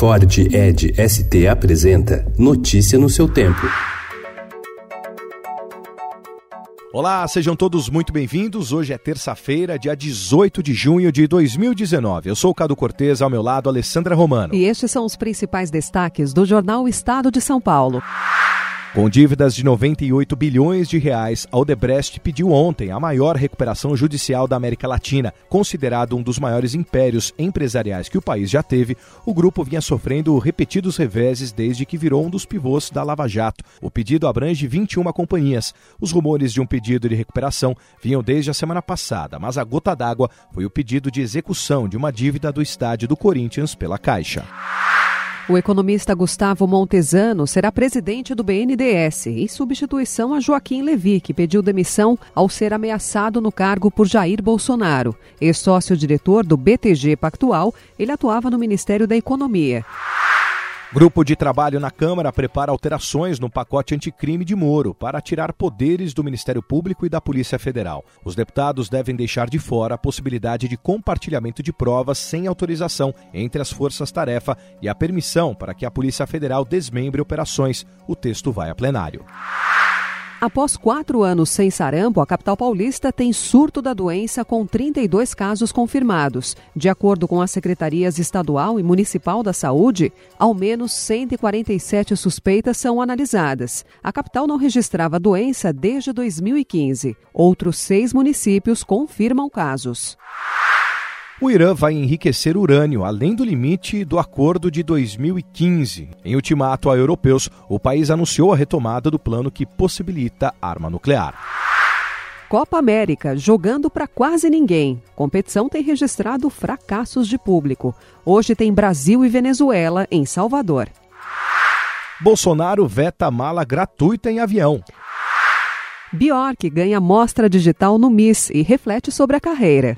Ford Ed ST apresenta Notícia no seu tempo. Olá, sejam todos muito bem-vindos. Hoje é terça-feira, dia 18 de junho de 2019. Eu sou o Cado Cortez, ao meu lado, Alessandra Romano. E estes são os principais destaques do jornal Estado de São Paulo. Com dívidas de 98 bilhões de reais, a Odebrecht pediu ontem a maior recuperação judicial da América Latina. Considerado um dos maiores impérios empresariais que o país já teve, o grupo vinha sofrendo repetidos reveses desde que virou um dos pivôs da Lava Jato. O pedido abrange 21 companhias. Os rumores de um pedido de recuperação vinham desde a semana passada, mas a gota d'água foi o pedido de execução de uma dívida do estádio do Corinthians pela Caixa. O economista Gustavo Montesano será presidente do BNDES, em substituição a Joaquim Levi, que pediu demissão ao ser ameaçado no cargo por Jair Bolsonaro. Ex-sócio-diretor do BTG Pactual, ele atuava no Ministério da Economia. Grupo de trabalho na Câmara prepara alterações no pacote anticrime de Moro para tirar poderes do Ministério Público e da Polícia Federal. Os deputados devem deixar de fora a possibilidade de compartilhamento de provas sem autorização entre as forças-tarefa e a permissão para que a Polícia Federal desmembre operações. O texto vai a plenário. Após quatro anos sem sarampo, a capital paulista tem surto da doença com 32 casos confirmados. De acordo com as secretarias estadual e municipal da saúde, ao menos 147 suspeitas são analisadas. A capital não registrava a doença desde 2015. Outros seis municípios confirmam casos. O Irã vai enriquecer urânio além do limite do acordo de 2015. Em ultimato a europeus, o país anunciou a retomada do plano que possibilita arma nuclear. Copa América, jogando para quase ninguém. Competição tem registrado fracassos de público. Hoje tem Brasil e Venezuela em Salvador. Bolsonaro veta mala gratuita em avião. Bjork ganha mostra digital no Miss e reflete sobre a carreira.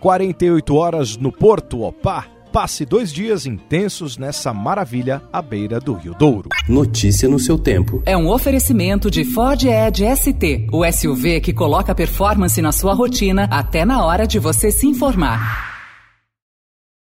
48 horas no Porto Opá. Passe dois dias intensos nessa maravilha à beira do Rio Douro. Notícia no seu tempo. É um oferecimento de Ford Edge ST, o SUV que coloca performance na sua rotina até na hora de você se informar.